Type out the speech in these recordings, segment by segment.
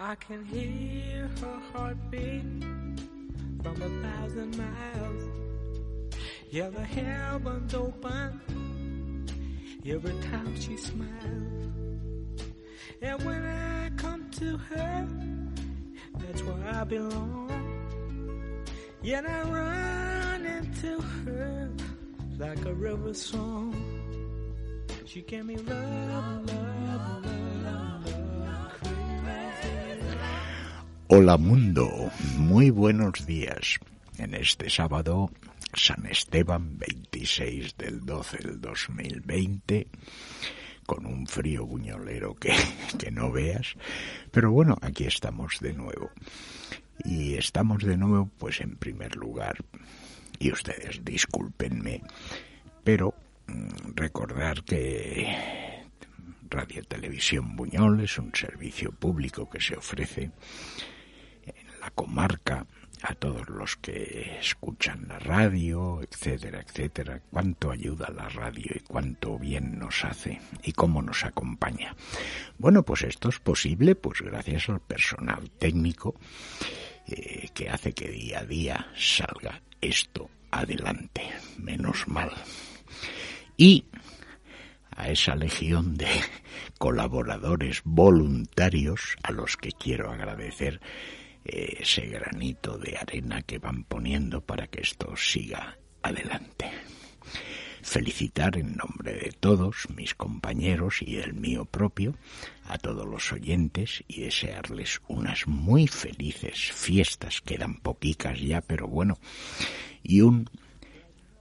I can hear her heartbeat from a thousand miles. Yeah, the heavens open every time she smiles. And when I come to her, that's where I belong. Yet I run into her like a river song. She gave me love, love, love, Hola mundo, muy buenos días. En este sábado, San Esteban 26 del 12 del 2020, con un frío buñolero que, que no veas. Pero bueno, aquí estamos de nuevo. Y estamos de nuevo, pues en primer lugar, y ustedes discúlpenme, pero mm, recordar que Radio Televisión Buñol es un servicio público que se ofrece la comarca a todos los que escuchan la radio, etcétera, etcétera, cuánto ayuda la radio y cuánto bien nos hace y cómo nos acompaña. Bueno, pues esto es posible pues gracias al personal técnico eh, que hace que día a día salga esto adelante, menos mal. Y a esa legión de colaboradores voluntarios a los que quiero agradecer ese granito de arena que van poniendo para que esto siga adelante. Felicitar en nombre de todos mis compañeros y el mío propio a todos los oyentes y desearles unas muy felices fiestas, quedan poquicas ya, pero bueno, y un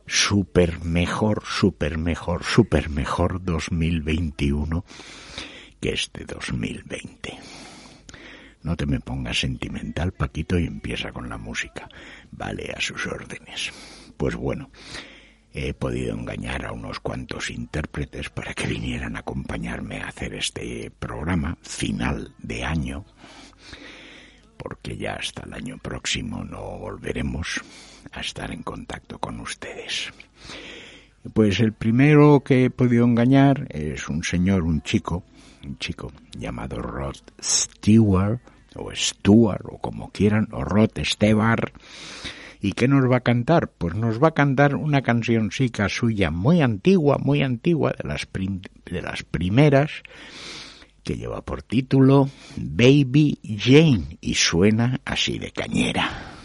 super mejor, super mejor, super mejor 2021 que este 2020. No te me pongas sentimental, Paquito, y empieza con la música. Vale, a sus órdenes. Pues bueno, he podido engañar a unos cuantos intérpretes para que vinieran a acompañarme a hacer este programa final de año, porque ya hasta el año próximo no volveremos a estar en contacto con ustedes. Pues el primero que he podido engañar es un señor, un chico, un chico llamado Rod Stewart, o Stuart, o como quieran, o Rod Stewart. ¿Y qué nos va a cantar? Pues nos va a cantar una cancioncica suya muy antigua, muy antigua, de las, de las primeras, que lleva por título Baby Jane y suena así de cañera.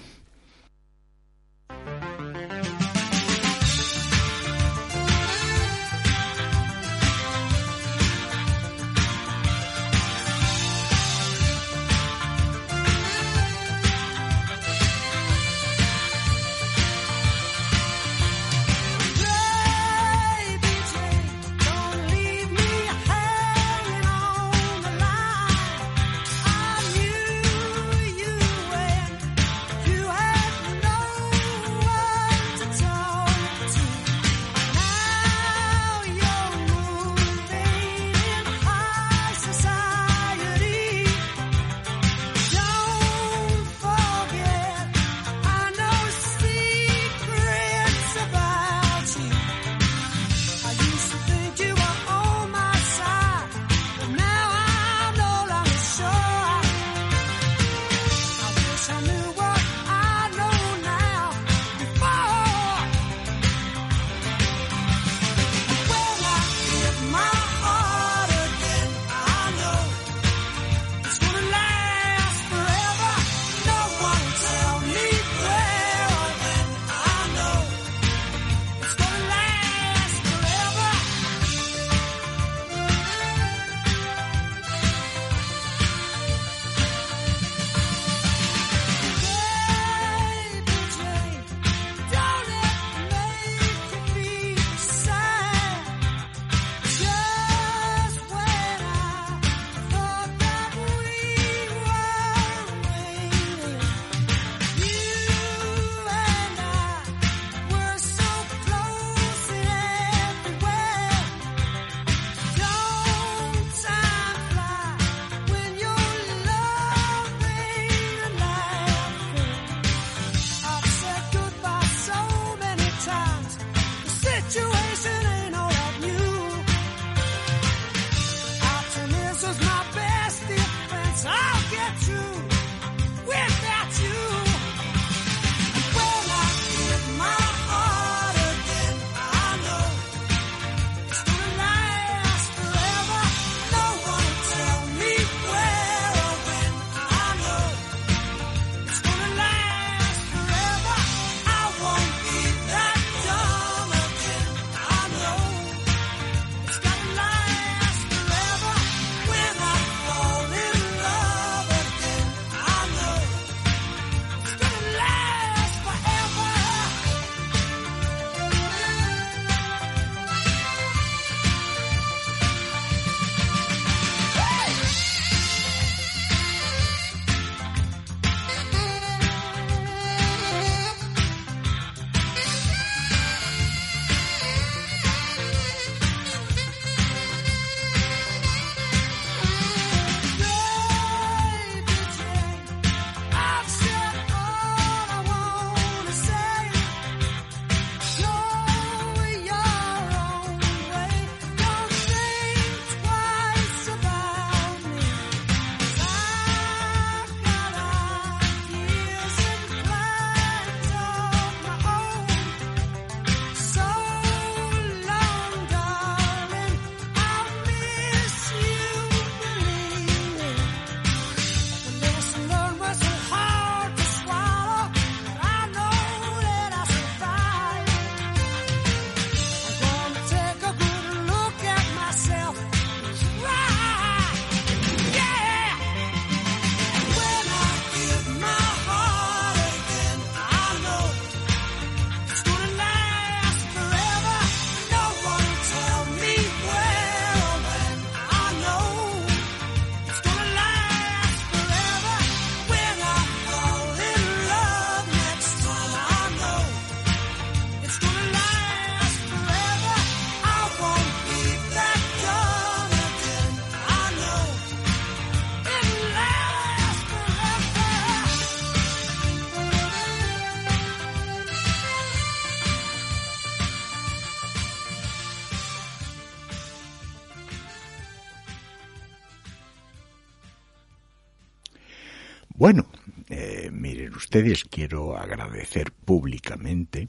Ustedes, quiero agradecer públicamente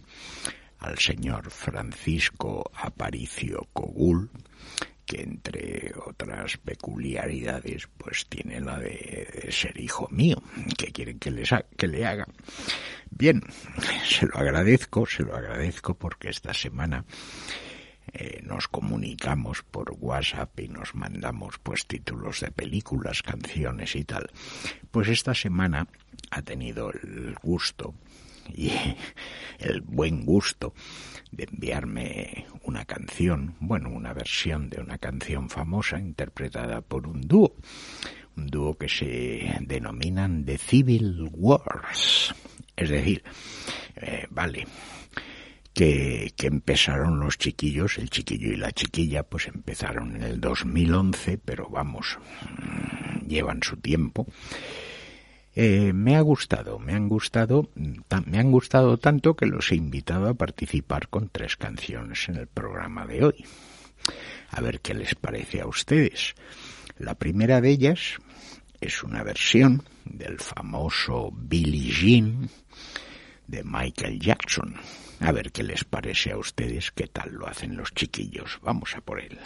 al señor Francisco Aparicio Cogul, que entre otras peculiaridades pues tiene la de ser hijo mío, que quieren que, les que le haga. Bien, se lo agradezco, se lo agradezco porque esta semana eh, nos comunicamos por WhatsApp y nos mandamos pues títulos de películas, canciones y tal. Pues esta semana ha tenido el gusto y el buen gusto de enviarme una canción, bueno, una versión de una canción famosa interpretada por un dúo, un dúo que se denominan The Civil Wars, es decir, eh, vale, que, que empezaron los chiquillos, el chiquillo y la chiquilla, pues empezaron en el 2011, pero vamos, mm, llevan su tiempo. Eh, me ha gustado, me han gustado, ta- me han gustado tanto que los he invitado a participar con tres canciones en el programa de hoy. A ver qué les parece a ustedes. La primera de ellas es una versión del famoso Billie Jean de Michael Jackson. A ver qué les parece a ustedes, qué tal lo hacen los chiquillos. Vamos a por él.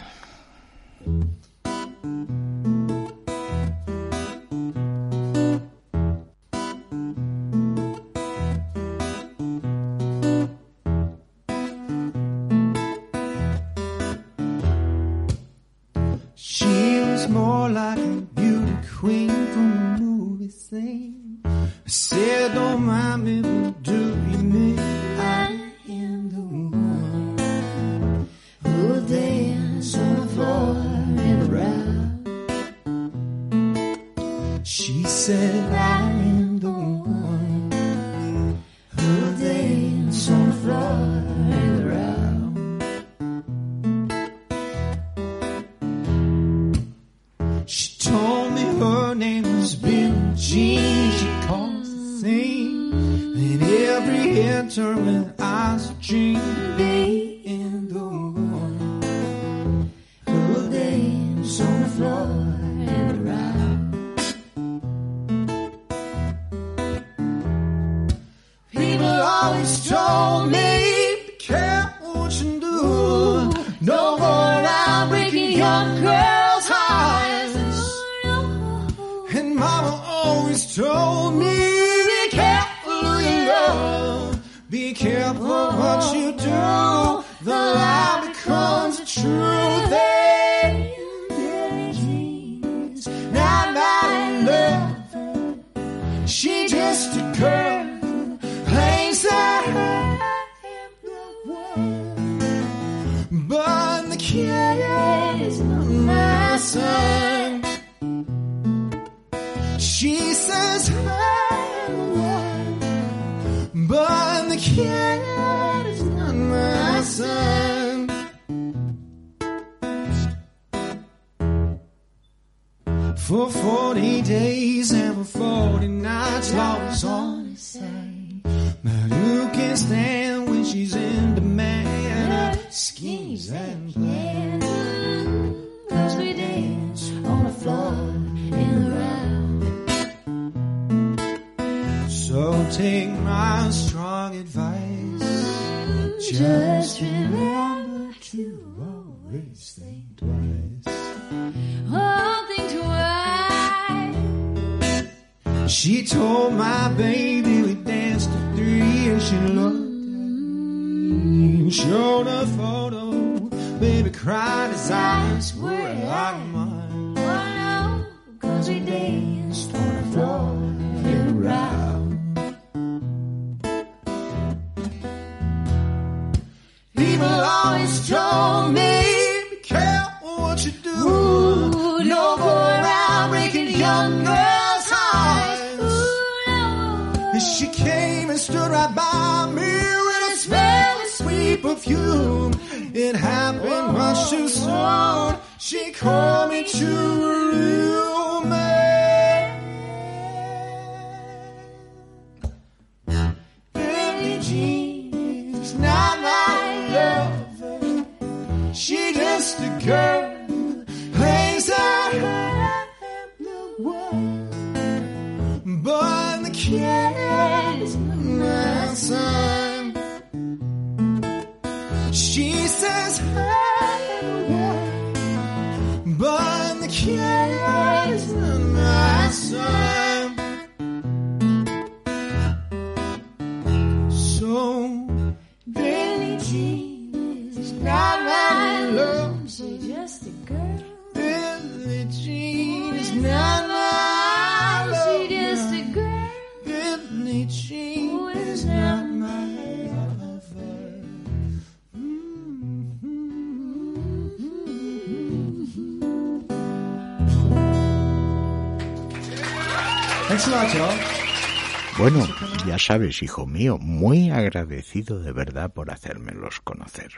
Sabes, hijo mío, muy agradecido de verdad por hacérmelos conocer.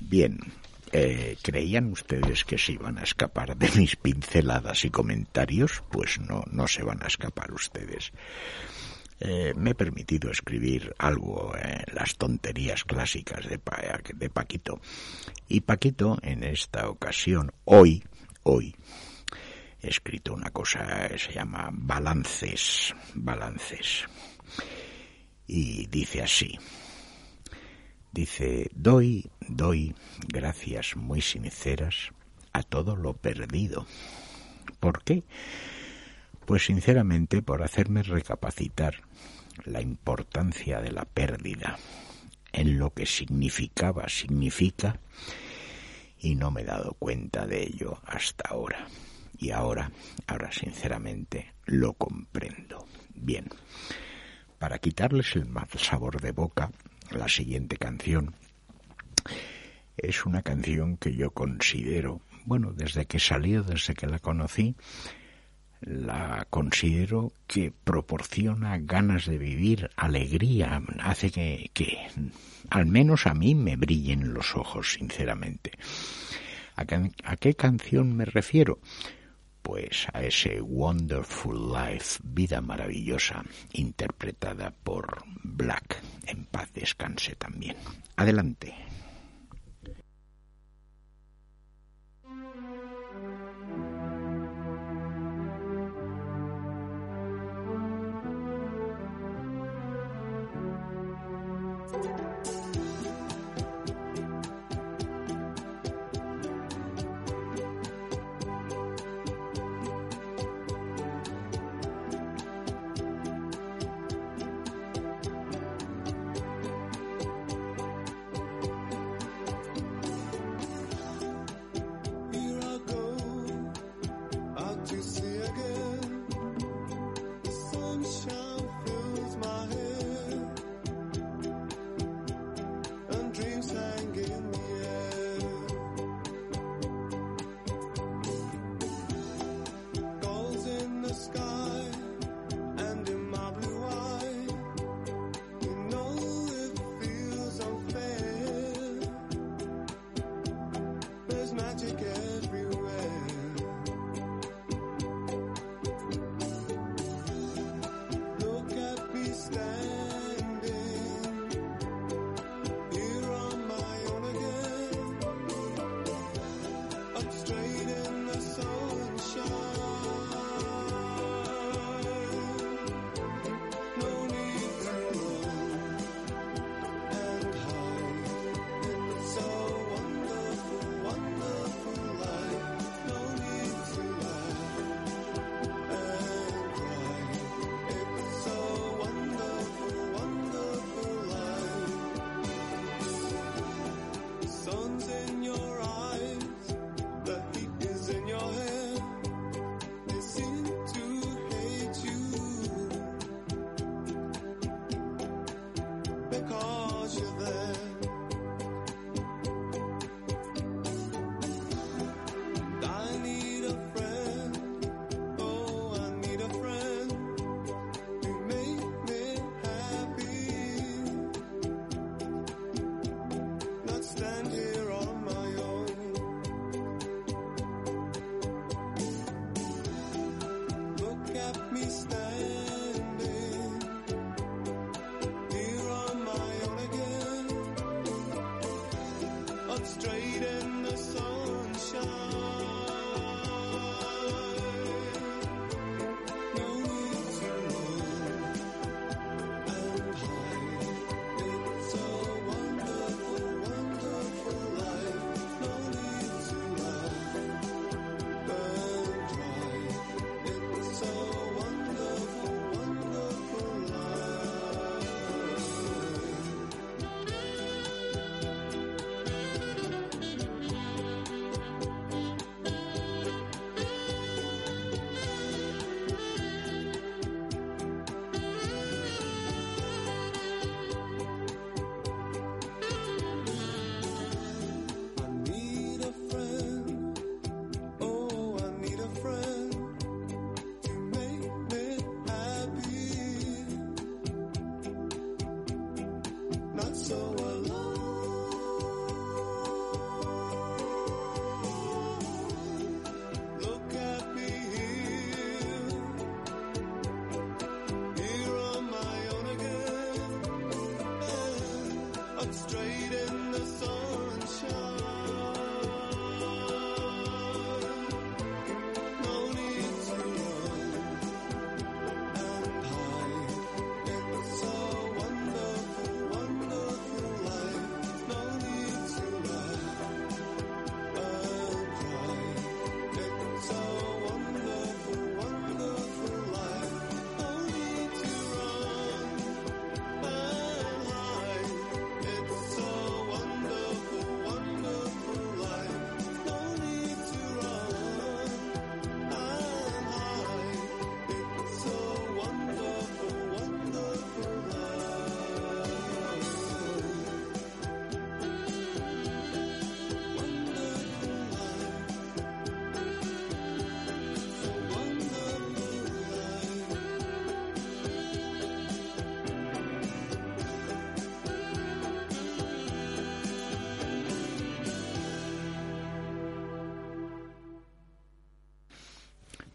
Bien, eh, ¿creían ustedes que se iban a escapar de mis pinceladas y comentarios? Pues no, no se van a escapar ustedes. Eh, me he permitido escribir algo, eh, las tonterías clásicas de, Pa- de Paquito. Y Paquito, en esta ocasión, hoy, hoy, he escrito una cosa que se llama balances, balances. Y dice así. Dice, doy, doy gracias muy sinceras a todo lo perdido. ¿Por qué? Pues sinceramente por hacerme recapacitar la importancia de la pérdida en lo que significaba, significa, y no me he dado cuenta de ello hasta ahora. Y ahora, ahora sinceramente lo comprendo. Bien, para quitarles el mal sabor de boca, la siguiente canción es una canción que yo considero, bueno, desde que salió, desde que la conocí, la considero que proporciona ganas de vivir, alegría, hace que, que al menos a mí me brillen los ojos, sinceramente. ¿A, a qué canción me refiero? Pues a ese Wonderful Life, Vida Maravillosa, interpretada por Black. En paz descanse también. Adelante. Magic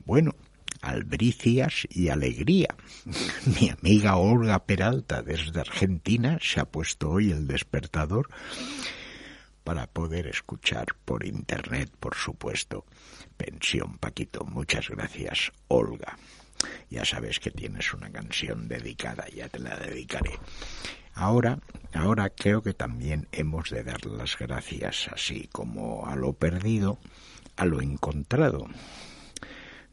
Bueno, albricias y alegría. Mi amiga Olga Peralta desde Argentina se ha puesto hoy el despertador para poder escuchar por internet, por supuesto. Pensión Paquito, muchas gracias, Olga. Ya sabes que tienes una canción dedicada, ya te la dedicaré. Ahora, ahora creo que también hemos de dar las gracias, así como a lo perdido, a lo encontrado.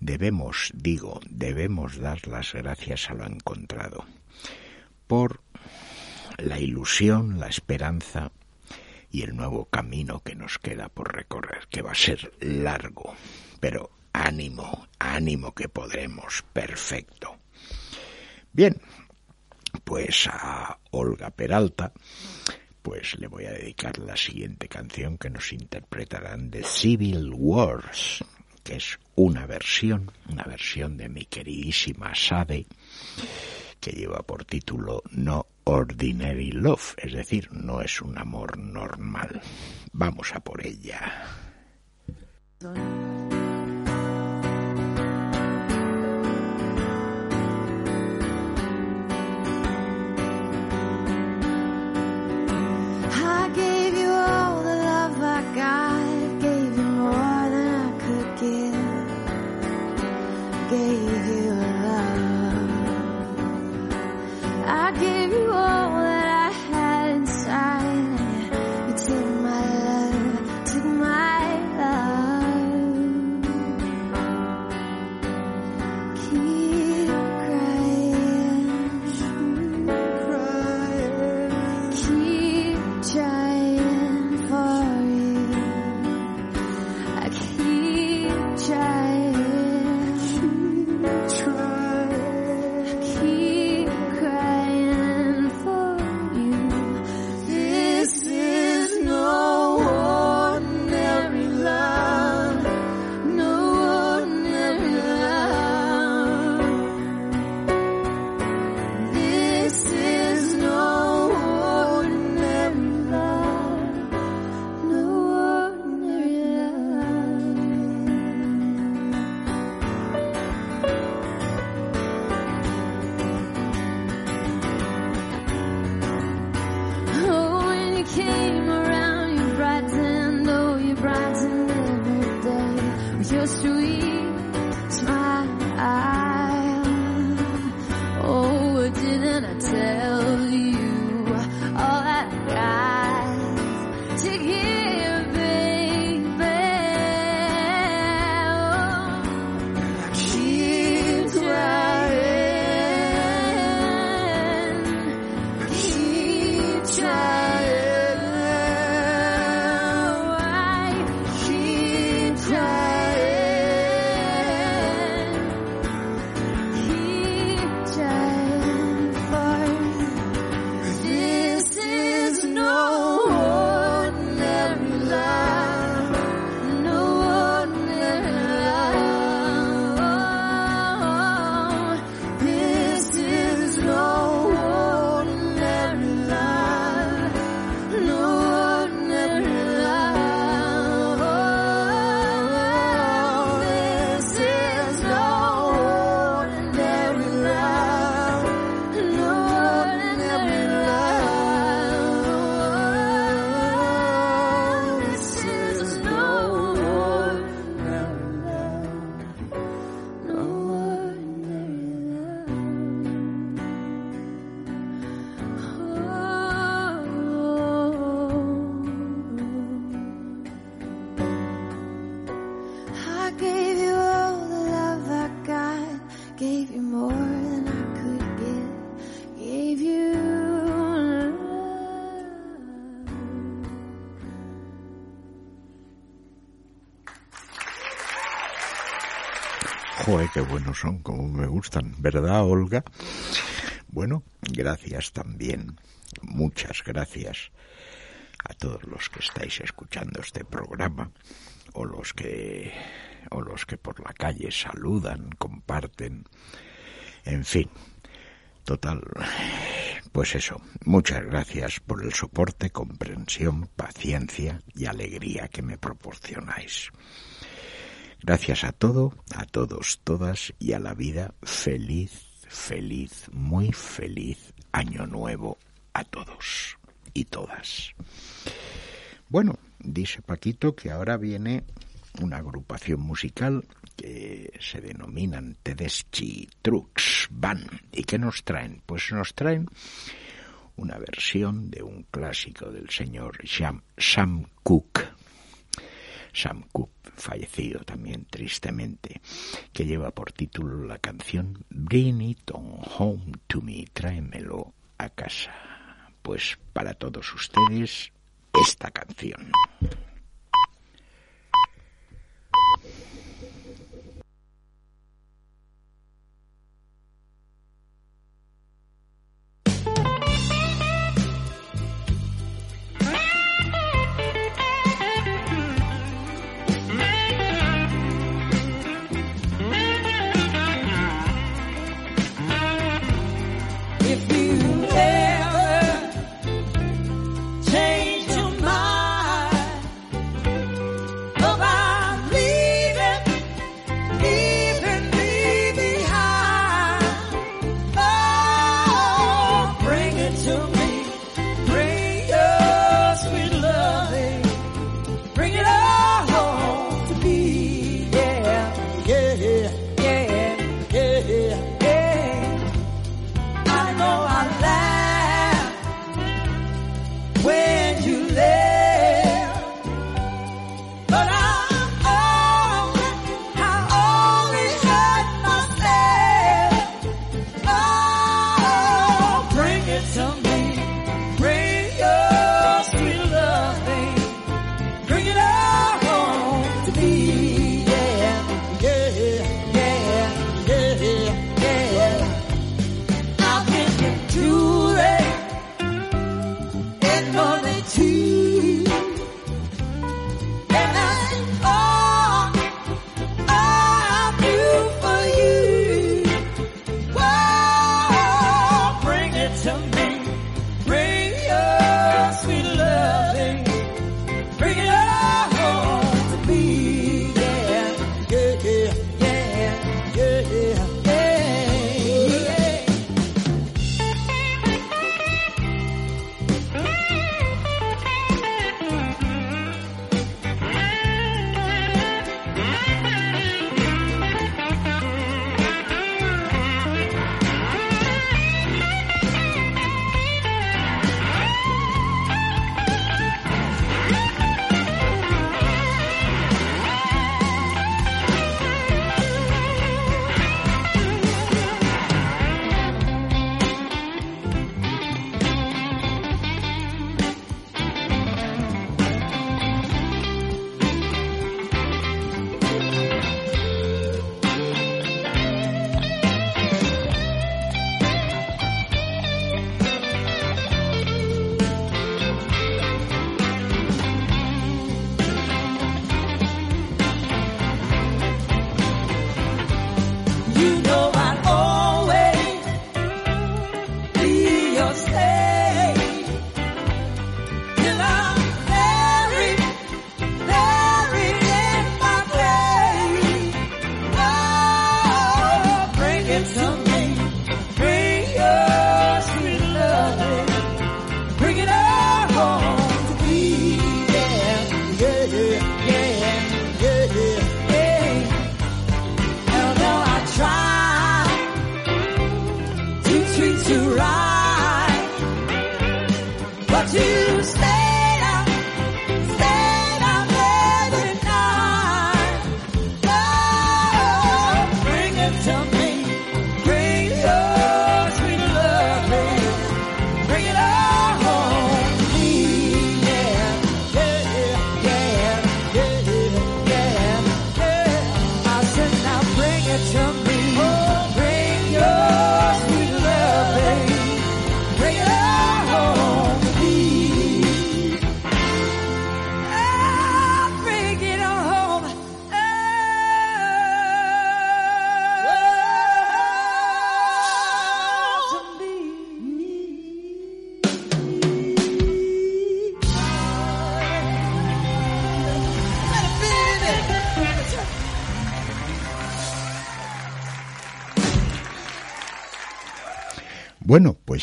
Debemos, digo, debemos dar las gracias a lo encontrado por la ilusión, la esperanza y el nuevo camino que nos queda por recorrer, que va a ser largo, pero ánimo, ánimo que podremos, perfecto. Bien, pues a Olga Peralta, pues le voy a dedicar la siguiente canción que nos interpretarán de Civil Wars, que es una versión, una versión de mi queridísima Sade, que lleva por título No Ordinary Love, es decir, no es un amor normal. Vamos a por ella. Qué buenos son, como me gustan, ¿verdad, Olga? Bueno, gracias también, muchas gracias a todos los que estáis escuchando este programa o los que o los que por la calle saludan, comparten, en fin, total, pues eso, muchas gracias por el soporte, comprensión, paciencia y alegría que me proporcionáis. Gracias a todo, a todos, todas y a la vida. Feliz, feliz, muy feliz año nuevo a todos y todas. Bueno, dice Paquito que ahora viene una agrupación musical que se denominan Tedeschi Trucks Band. ¿Y qué nos traen? Pues nos traen una versión de un clásico del señor Sam, Sam Cooke. Sam Cooke, fallecido también tristemente, que lleva por título la canción Bring It On Home to Me, tráemelo a casa. Pues para todos ustedes, esta canción. technology.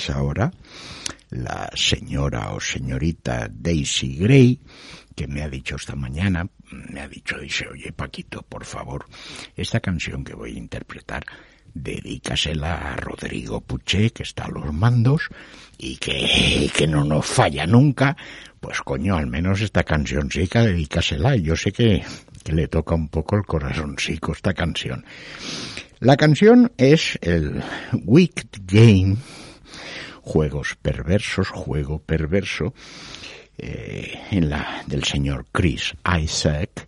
Ahora la señora o señorita Daisy Gray, que me ha dicho esta mañana, me ha dicho, dice, oye Paquito, por favor, esta canción que voy a interpretar, dedícasela a Rodrigo Puché, que está a los mandos, y que, que no nos falla nunca, pues coño, al menos esta cancioncica dedícasela, yo sé que, que le toca un poco el corazoncico esta canción. La canción es el Wicked Game, Juegos Perversos, Juego Perverso, eh, en la, del señor Chris Isaac,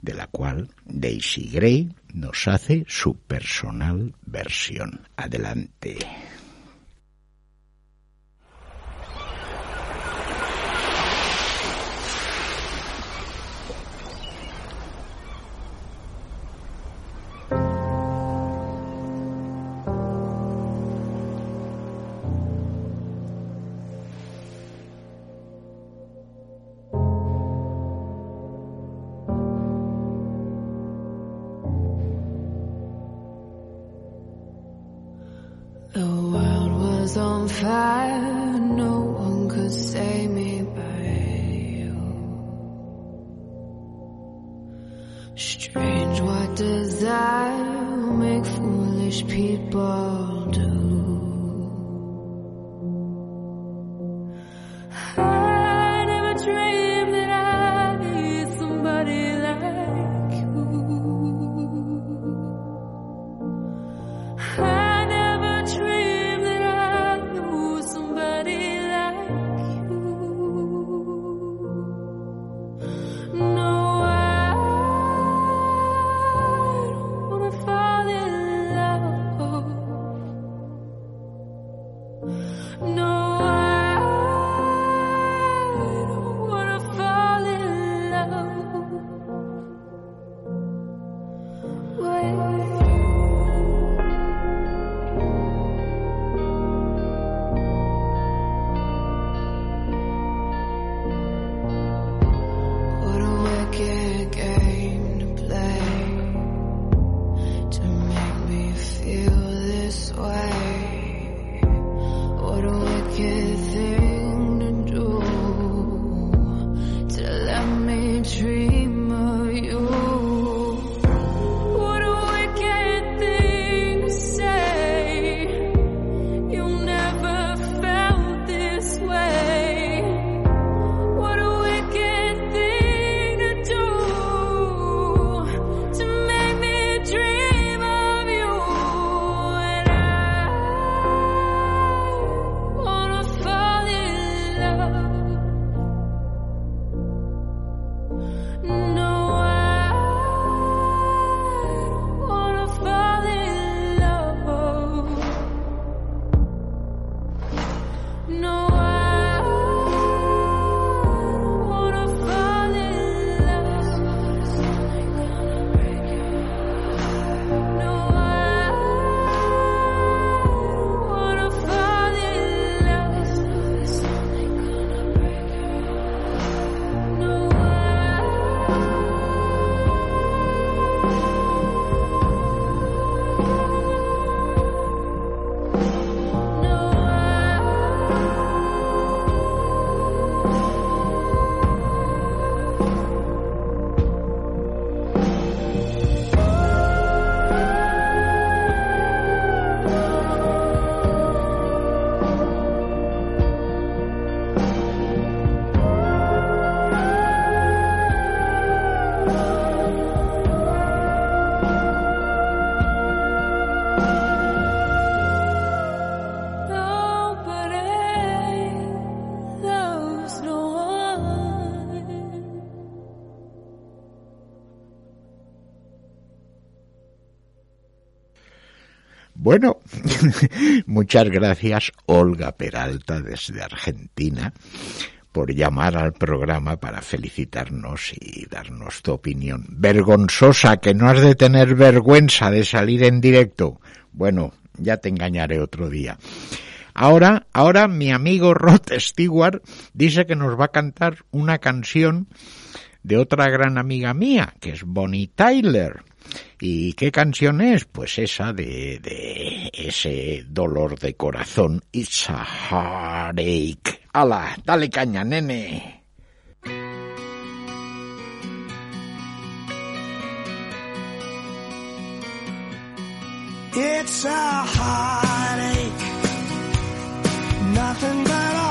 de la cual Daisy Gray nos hace su personal versión. Adelante. A Bueno, muchas gracias Olga Peralta desde Argentina por llamar al programa para felicitarnos y darnos tu opinión. Vergonzosa, que no has de tener vergüenza de salir en directo. Bueno, ya te engañaré otro día. Ahora, ahora mi amigo Rod Stewart dice que nos va a cantar una canción de otra gran amiga mía, que es Bonnie Tyler. ¿Y qué canción es? Pues esa de, de ese dolor de corazón, It's a Heartache. ¡Hala! ¡Dale caña, nene! It's a heartache, nothing but a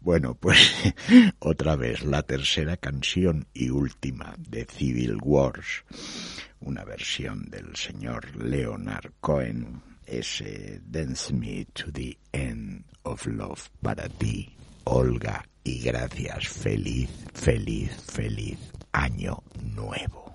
Bueno, pues otra vez la tercera canción y última de Civil Wars, una versión del señor Leonard Cohen, ese Dance Me to the End of Love para ti, Olga, y gracias, feliz, feliz, feliz año nuevo.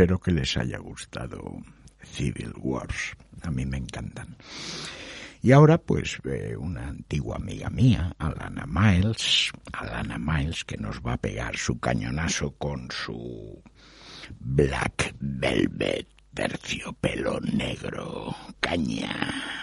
Espero que les haya gustado Civil Wars. A mí me encantan. Y ahora, pues, eh, una antigua amiga mía, Alana Miles, Alana Miles, que nos va a pegar su cañonazo con su Black Velvet terciopelo negro. Caña.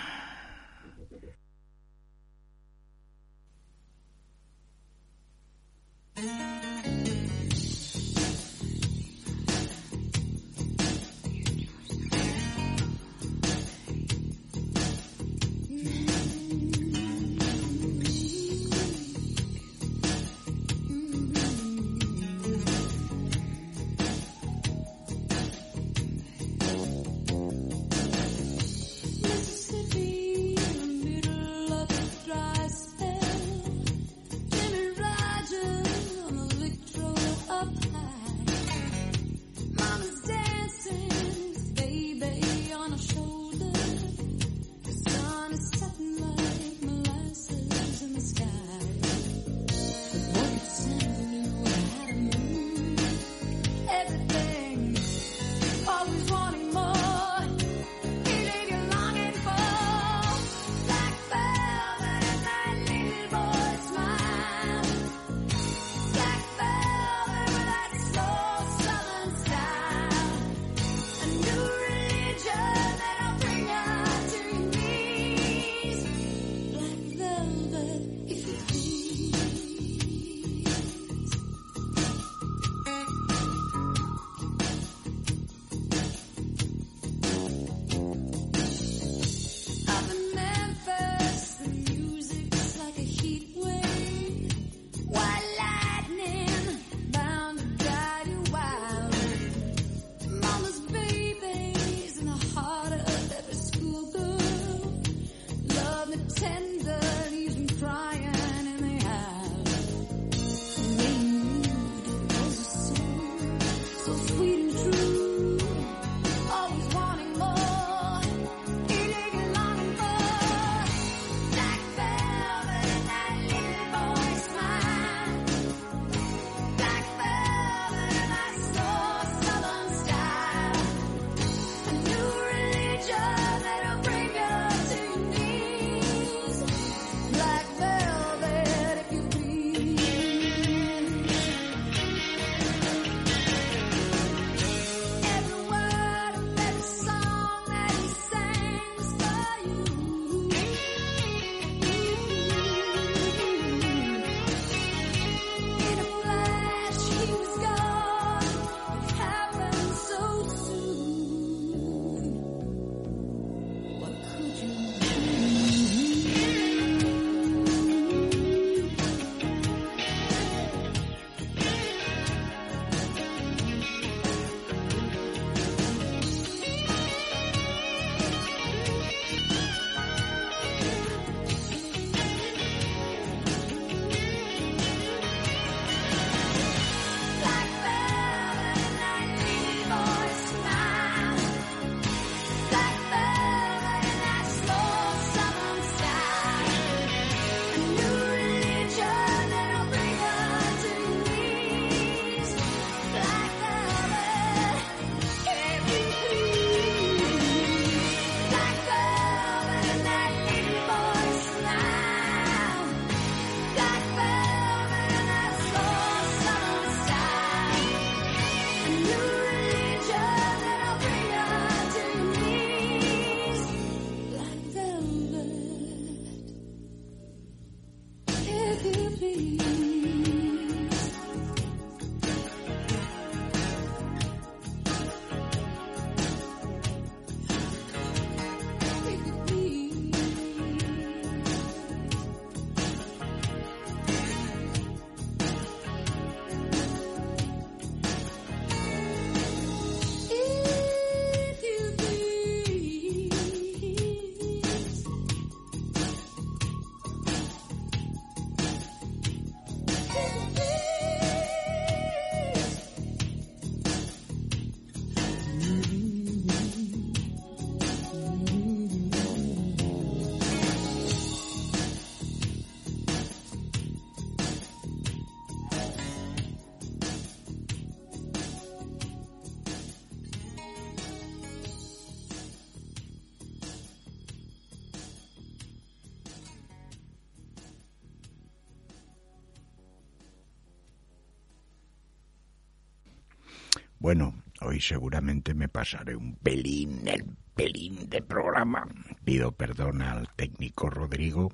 Bueno, hoy seguramente me pasaré un pelín, el pelín de programa. Pido perdón al técnico Rodrigo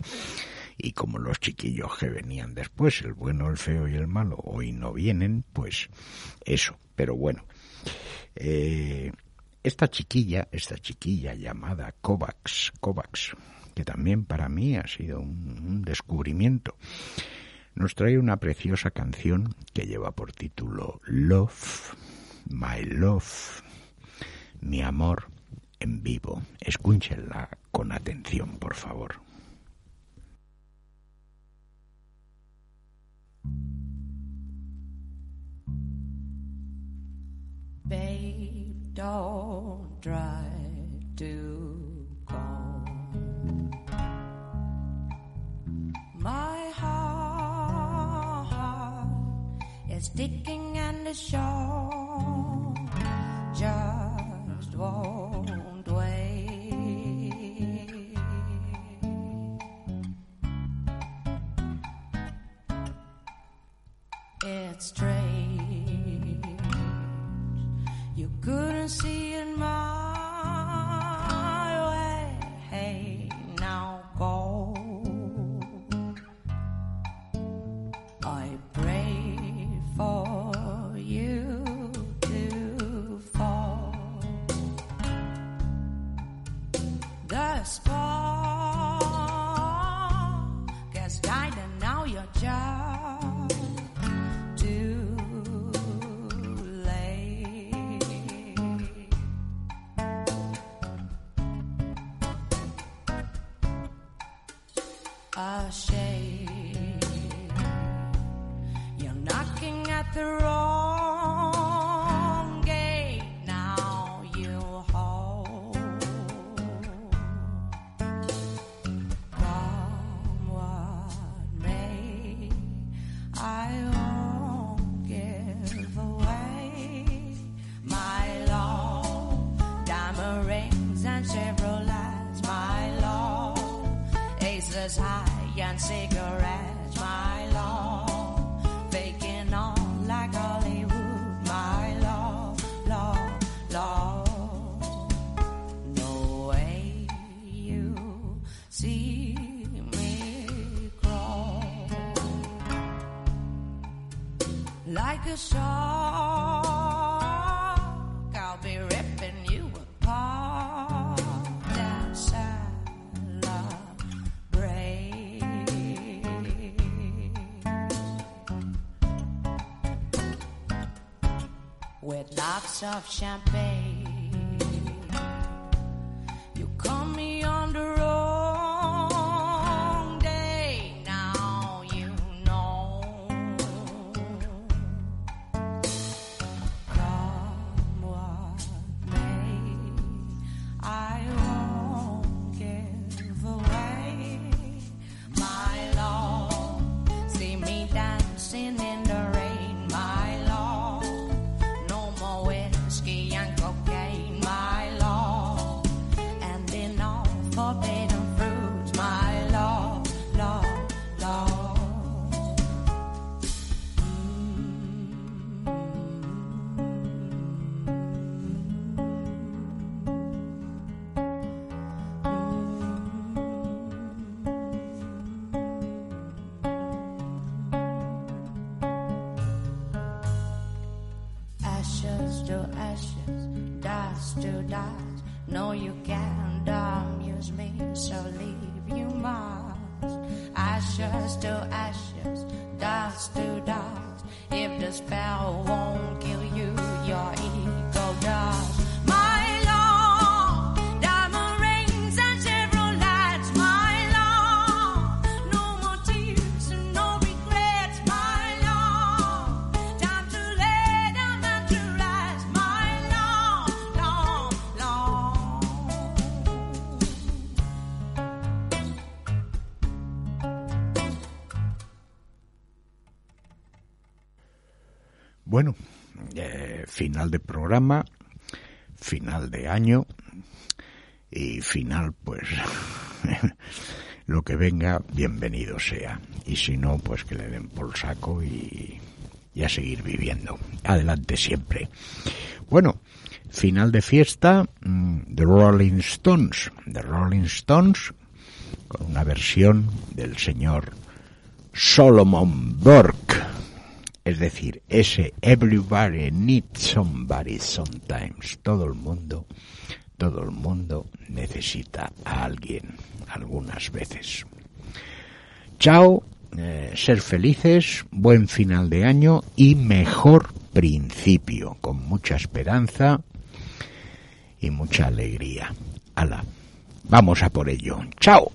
y como los chiquillos que venían después, el bueno, el feo y el malo, hoy no vienen, pues eso. Pero bueno, eh, esta chiquilla, esta chiquilla llamada Kovacs, Kovacs, que también para mí ha sido un, un descubrimiento, nos trae una preciosa canción que lleva por título Love My Love, mi amor en vivo. Escúchenla con atención, por favor. Babe, don't try to calm my heart. is sticking and it's short. just won't wait. It's strange you couldn't see it. the spot. Of champagne. final de programa, final de año y final pues lo que venga, bienvenido sea. Y si no, pues que le den por saco y, y a seguir viviendo. Adelante siempre. Bueno, final de fiesta, mm, The Rolling Stones. The Rolling Stones con una versión del señor Solomon Burke. Es decir, ese Everybody needs somebody sometimes. Todo el mundo, todo el mundo necesita a alguien algunas veces. Chao, eh, ser felices, buen final de año y mejor principio, con mucha esperanza y mucha alegría. Ala, vamos a por ello. Chao.